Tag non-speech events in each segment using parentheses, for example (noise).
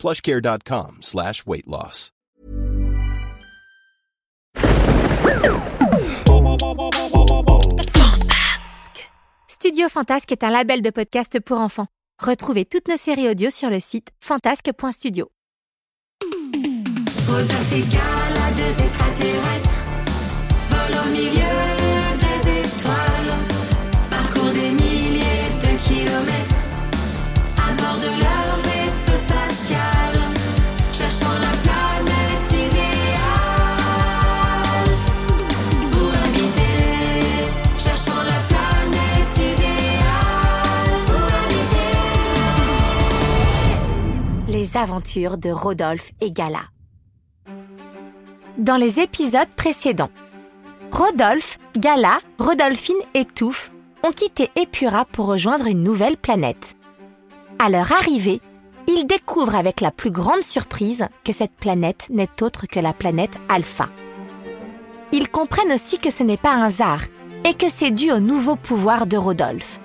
plushcare.com slash weight loss. Studio Fantasque est un label de podcast pour enfants. Retrouvez toutes nos séries audio sur le site fantasque.studio. Rodolphe et Gala, deux extraterrestres, volent au milieu Aventures de Rodolphe et Gala. Dans les épisodes précédents, Rodolphe, Gala, Rodolphine et Touffe ont quitté Epura pour rejoindre une nouvelle planète. À leur arrivée, ils découvrent avec la plus grande surprise que cette planète n'est autre que la planète Alpha. Ils comprennent aussi que ce n'est pas un hasard et que c'est dû au nouveau pouvoir de Rodolphe.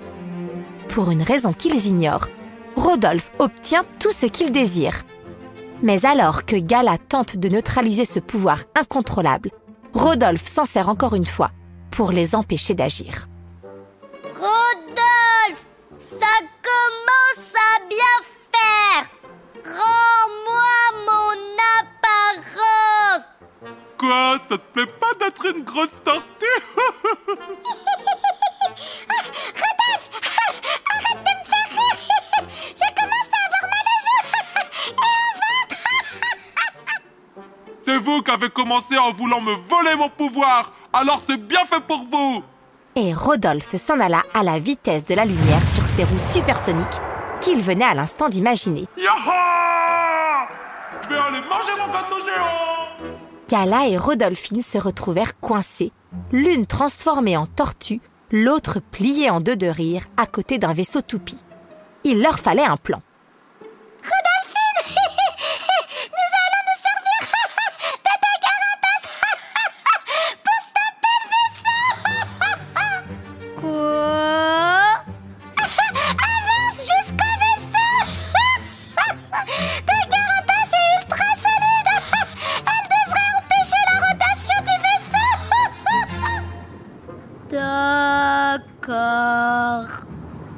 Pour une raison qu'ils ignorent, Rodolphe obtient tout ce qu'il désire. Mais alors que Gala tente de neutraliser ce pouvoir incontrôlable, Rodolphe s'en sert encore une fois pour les empêcher d'agir. Rodolphe, ça commence à bien faire. Rends-moi mon apparence. Quoi Ça te plaît pas d'être une grosse tortue? (laughs) vous qui avez commencé en voulant me voler mon pouvoir Alors c'est bien fait pour vous Et Rodolphe s'en alla à la vitesse de la lumière sur ses roues supersoniques qu'il venait à l'instant d'imaginer. Yaha Je vais aller manger mon gâteau géant Gala et Rodolphine se retrouvèrent coincés, l'une transformée en tortue, l'autre pliée en deux de rire à côté d'un vaisseau toupie. Il leur fallait un plan.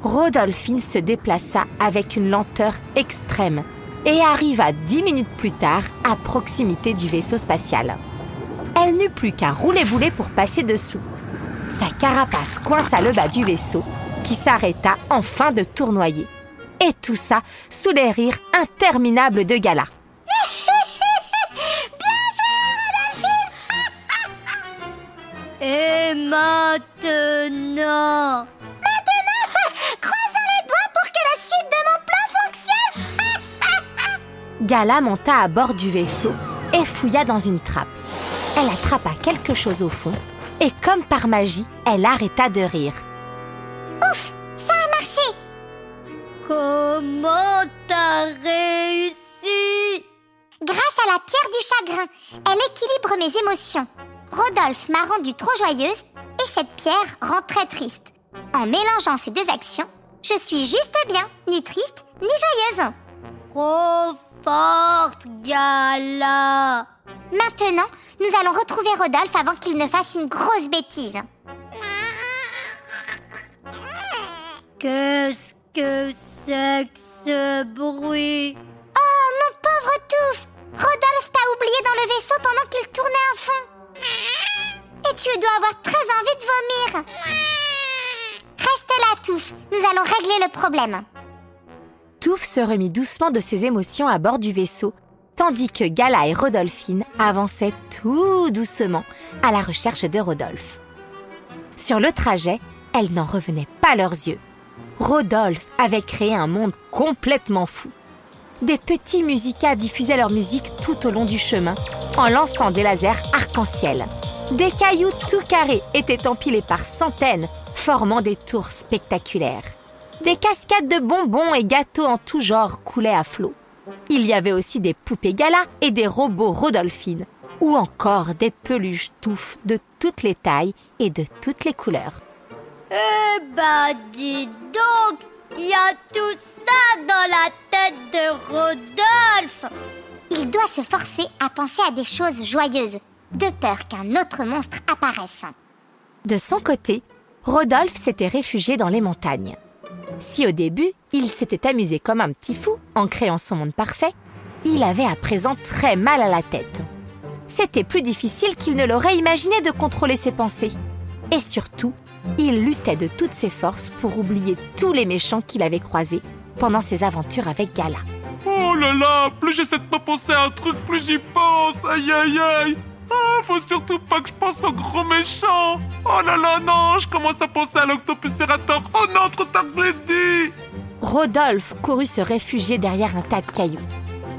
Rodolphine se déplaça avec une lenteur extrême et arriva dix minutes plus tard à proximité du vaisseau spatial. Elle n'eut plus qu'à rouler-bouler pour passer dessous. Sa carapace coinça le bas du vaisseau, qui s'arrêta enfin de tournoyer. Et tout ça sous les rires interminables de Gala. (laughs) (laughs) Et Maintenant Gala monta à bord du vaisseau et fouilla dans une trappe. Elle attrapa quelque chose au fond et comme par magie, elle arrêta de rire. Ouf Ça a marché Comment t'as réussi? Grâce à la pierre du chagrin, elle équilibre mes émotions. Rodolphe m'a rendue trop joyeuse et cette pierre rend très triste. En mélangeant ces deux actions, je suis juste bien, ni triste, ni joyeuse. Trop forte, Gala Maintenant, nous allons retrouver Rodolphe avant qu'il ne fasse une grosse bêtise. Qu'est-ce que c'est que ce bruit Oh, mon pauvre Touffe Rodolphe t'a oublié dans le vaisseau pendant qu'il tournait à fond. Et tu dois avoir très envie de vomir. Reste là, Touffe. Nous allons régler le problème. Touffe se remit doucement de ses émotions à bord du vaisseau, tandis que Gala et Rodolphine avançaient tout doucement à la recherche de Rodolphe. Sur le trajet, elles n'en revenaient pas leurs yeux. Rodolphe avait créé un monde complètement fou. des petits musicas diffusaient leur musique tout au long du chemin en lançant des lasers arc-en-ciel. Des cailloux tout carrés étaient empilés par centaines, formant des tours spectaculaires. Des cascades de bonbons et gâteaux en tout genre coulaient à flot. Il y avait aussi des poupées gala et des robots Rodolphine, ou encore des peluches touffes de toutes les tailles et de toutes les couleurs. Eh bah dis donc, il y a tout ça dans la tête de Rodolphe Il doit se forcer à penser à des choses joyeuses, de peur qu'un autre monstre apparaisse. De son côté, Rodolphe s'était réfugié dans les montagnes. Si au début, il s'était amusé comme un petit fou en créant son monde parfait, il avait à présent très mal à la tête. C'était plus difficile qu'il ne l'aurait imaginé de contrôler ses pensées. Et surtout, il luttait de toutes ses forces pour oublier tous les méchants qu'il avait croisés pendant ses aventures avec Gala. Oh là là, plus j'essaie de penser à un truc, plus j'y pense. Aïe aïe aïe. Faut surtout pas que je pense au gros méchant. Oh là là, non, je commence à penser à l'octopuserator. Oh non, trop tard, je l'ai dit. Rodolphe courut se réfugier derrière un tas de cailloux.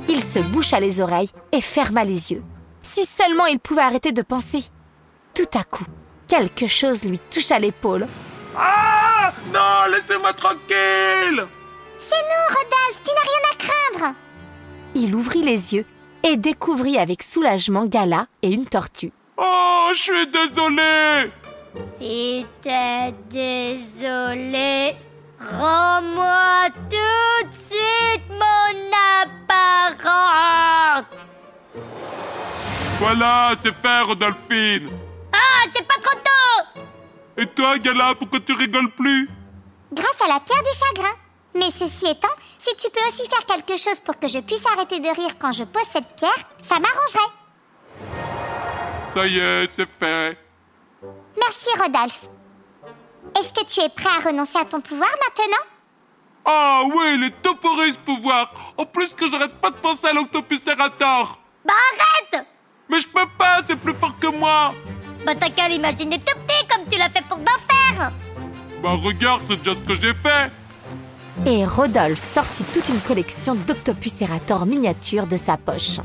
Il se boucha les oreilles et ferma les yeux. Si seulement il pouvait arrêter de penser. Tout à coup, quelque chose lui toucha l'épaule. Ah Non, laissez-moi tranquille. C'est nous, Rodolphe, tu n'as rien à craindre Il ouvrit les yeux et découvrit avec soulagement Gala et une tortue. Oh, je suis désolé. Si t'es désolé, rends-moi tout de suite mon apparence Voilà, c'est fait, Rodolphine. Ah, c'est pas trop tôt Et toi, Gala, pourquoi tu rigoles plus? Grâce à la pierre du chagrin. Mais ceci étant, si tu peux aussi faire quelque chose pour que je puisse arrêter de rire quand je pose cette pierre, ça m'arrangerait. Ça y est, c'est fait. Merci, Rodolphe. Est-ce que tu es prêt à renoncer à ton pouvoir maintenant? Ah oui, les toporus pouvoir. En plus que j'arrête pas de penser à l'octopuserator. Bah arrête Mais je peux pas, c'est plus fort que moi. Bah t'as qu'à l'imaginer tout petit comme tu l'as fait pour d'enfer Bah regarde, c'est déjà ce que j'ai fait. Et Rodolphe sortit toute une collection d'octopuserator miniatures de sa poche.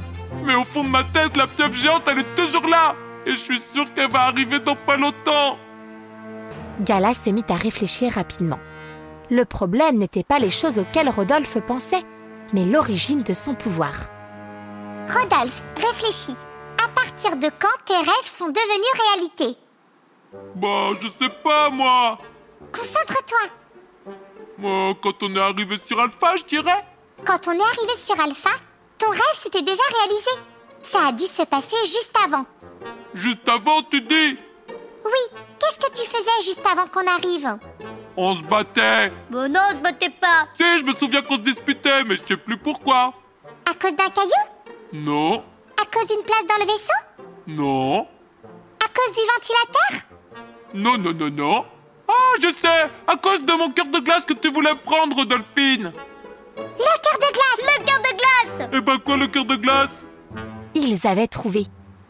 Mais au fond de ma tête, la pieuvre géante, elle est toujours là. Et je suis sûr qu'elle va arriver dans pas longtemps. Gala se mit à réfléchir rapidement. Le problème n'était pas les choses auxquelles Rodolphe pensait, mais l'origine de son pouvoir. Rodolphe, réfléchis. À partir de quand tes rêves sont devenus réalité? Bah, je sais pas, moi. Concentre-toi. Quand on est arrivé sur Alpha, je dirais. Quand on est arrivé sur Alpha, ton rêve s'était déjà réalisé. Ça a dû se passer juste avant. Juste avant, tu dis. Oui, qu'est-ce que tu faisais juste avant qu'on arrive? On se battait. Bon non, se battez pas. Si, je me souviens qu'on se disputait, mais je sais plus pourquoi. À cause d'un caillou? Non, À cause d'une place dans le vaisseau? Non, À cause du ventilateur? Non, non, non, non. Ah, je sais, à cause de mon cœur de glace que tu voulais prendre, Dolphine. Le cœur de glace Le cœur de glace Eh ben quoi, le cœur de glace? Ils avaient trouvé.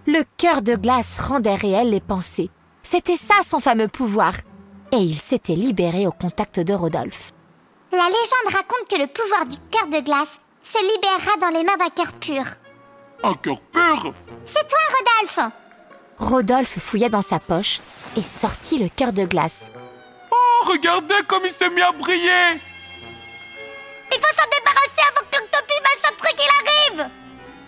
Le cœur de glace rendait réelles les pensées. C'était ça son fameux pouvoir. Et il s'était libéré au contact de Rodolphe. La légende raconte que le pouvoir du cœur de glace se libérera dans les mains d'un cœur pur. Un cœur pur? C'est toi, Rodolphe Rodolphe fouilla dans sa poche et sortit le cœur de glace. Oh, regardez comme il s'est mis à briller Il faut s'en débarrasser avant que l'octopus machin truc il arrive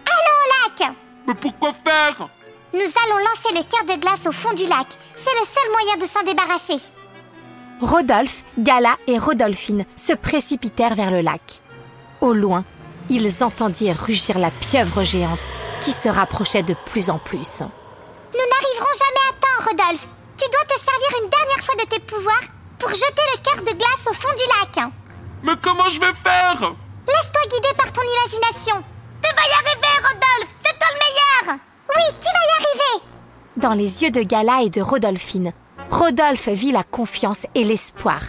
Allons au lac Mais pourquoi faire? Nous allons lancer le cœur de glace au fond du lac. C'est le seul moyen de s'en débarrasser. Rodolphe, Gala et Rodolphine se précipitèrent vers le lac. Au loin, ils entendirent rugir la pieuvre géante qui se rapprochait de plus en plus. Nous n'arriverons jamais à temps, Rodolphe. Tu dois te servir une dernière fois de tes pouvoirs pour jeter le cœur de glace au fond du lac. Mais comment je vais faire? Laisse-toi guider par ton imagination. Tu vas y arriver, Rodolphe. C'est toi le meilleur. Oui, tu vas y arriver. Dans les yeux de Gala et de Rodolphine, Rodolphe vit la confiance et l'espoir.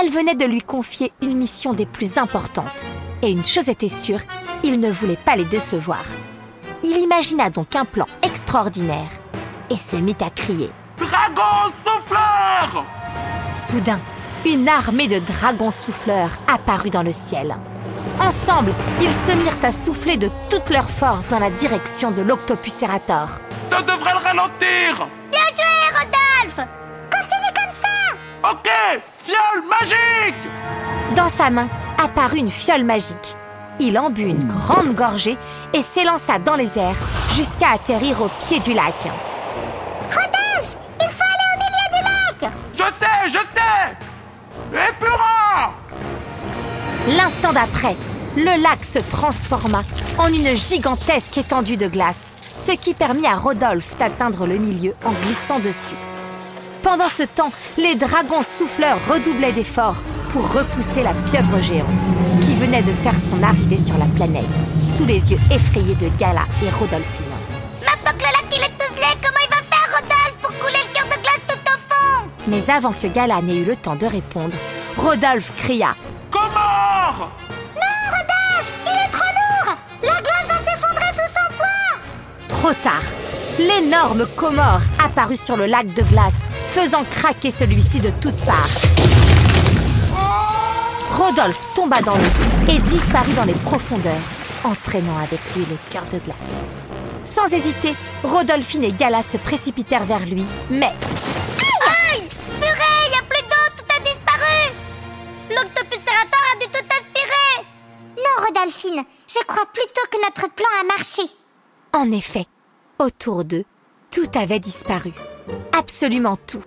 Elle venait de lui confier une mission des plus importantes. Et une chose était sûre, il ne voulait pas les décevoir. Il imagina donc un plan extraordinaire et se mit à crier. Dragon souffleur Soudain, une armée de dragons souffleurs apparut dans le ciel. Ensemble, ils se mirent à souffler de toute leur force dans la direction de l'Octopuserator. Ça devrait le ralentir Bien joué, Rodolphe Continue comme ça Ok Fiole magique Dans sa main apparut une fiole magique. Il en but une grande gorgée et s'élança dans les airs jusqu'à atterrir au pied du lac. L'instant d'après, le lac se transforma en une gigantesque étendue de glace, ce qui permit à Rodolphe d'atteindre le milieu en glissant dessus. Pendant ce temps, les dragons souffleurs redoublaient d'efforts pour repousser la pieuvre géante, qui venait de faire son arrivée sur la planète, sous les yeux effrayés de Gala et Rodolphine. Maintenant que le lac il est tout gelé, comment il va faire, Rodolphe, pour couler le cœur de glace tout au fond? Mais avant que Gala n'ait eu le temps de répondre, Rodolphe cria Trop tard L'énorme Comore apparut sur le lac de glace, faisant craquer celui-ci de toutes parts. Rodolphe tomba dans l'eau et disparut dans les profondeurs, entraînant avec lui le cœur de glace. Sans hésiter, Rodolphine et Gala se précipitèrent vers lui, mais Aïe Purée, y a plus d'eau, tout a disparu L'octopuserator a dû tout aspirer Non, Rodolphine, je crois plutôt que notre plan a marché. en effet, autour d'eux, tout avait disparu. Absolument tout.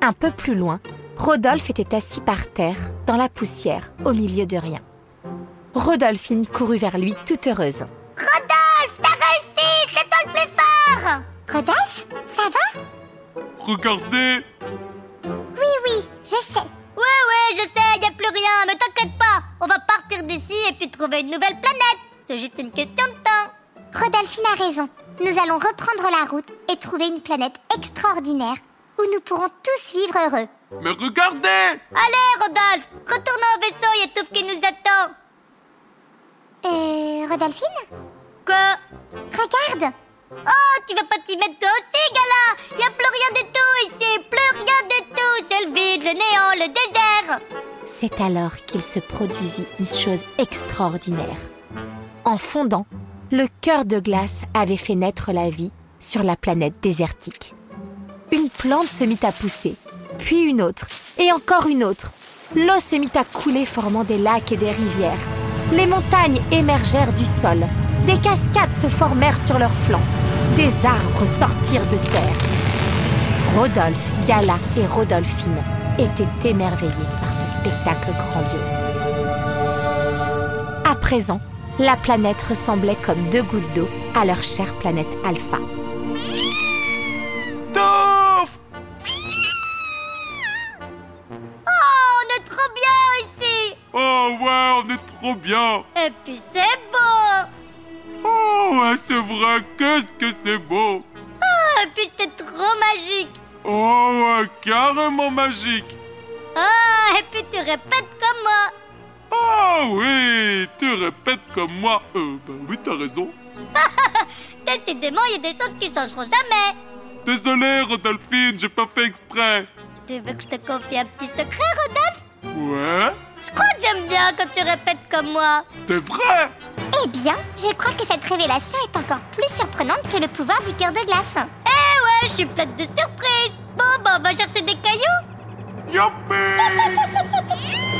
Un peu plus loin, Rodolphe était assis par terre, dans la poussière, au milieu de rien. Rodolphine courut vers lui toute heureuse. Rodolphe, t'as réussi C'est toi le plus fort Rodolphe, ça va? Regardez Oui, oui, je sais. Ouais, ouais, je sais, y a plus rien, mais t'inquiète pas. On va partir d'ici et puis trouver une nouvelle planète. C'est juste une question de temps. Rodolphine a raison. Nous allons reprendre la route et trouver une planète extraordinaire où nous pourrons tous vivre heureux. Mais regardez Allez, Rodolphe, retournons au vaisseau, y a tout qui nous attend. Euh, Rodolphine? Quoi? Regarde Oh, tu vas pas t'y mettre toi aussi, Gala Y a plus rien du tout ici, plus rien du tout. C'est le vide, le néant, le désert. C'est alors qu'il se produisit une chose extraordinaire. En fondant, le cœur de glace avait fait naître la vie sur la planète désertique. Une plante se mit à pousser, puis une autre, et encore une autre. L'eau se mit à couler formant des lacs et des rivières. Les montagnes émergèrent du sol. Des cascades se formèrent sur leurs flancs. Des arbres sortirent de terre. Rodolphe, Gala et Rodolphine étaient émerveillés par ce spectacle grandiose. À présent, la planète ressemblait comme deux gouttes d'eau à leur chère planète Alpha. Touf Oh, on est trop bien ici. Oh ouais, on est trop bien Et puis c'est beau. Oh ouais, c'est vrai, qu'est-ce que c'est beau Et puis c'est trop magique. Oh ouais, carrément magique Ah, et puis tu répètes comme moi. Oh oui, tu répètes comme moi. Euh, bah oui, t'as raison. (laughs) Décidément, il y a des choses qui changeront jamais. Désolé, Rodolphine, j'ai pas fait exprès. Tu veux que je te confie un petit secret, Rodolphe? Ouais, Je crois que j'aime bien quand tu répètes comme moi. c'est vrai Eh bien, je crois que cette révélation est encore plus surprenante que le pouvoir du cœur de glace. Eh ouais, je suis pleine de surprises. Bon, bah, on va chercher des cailloux. Youpi (laughs)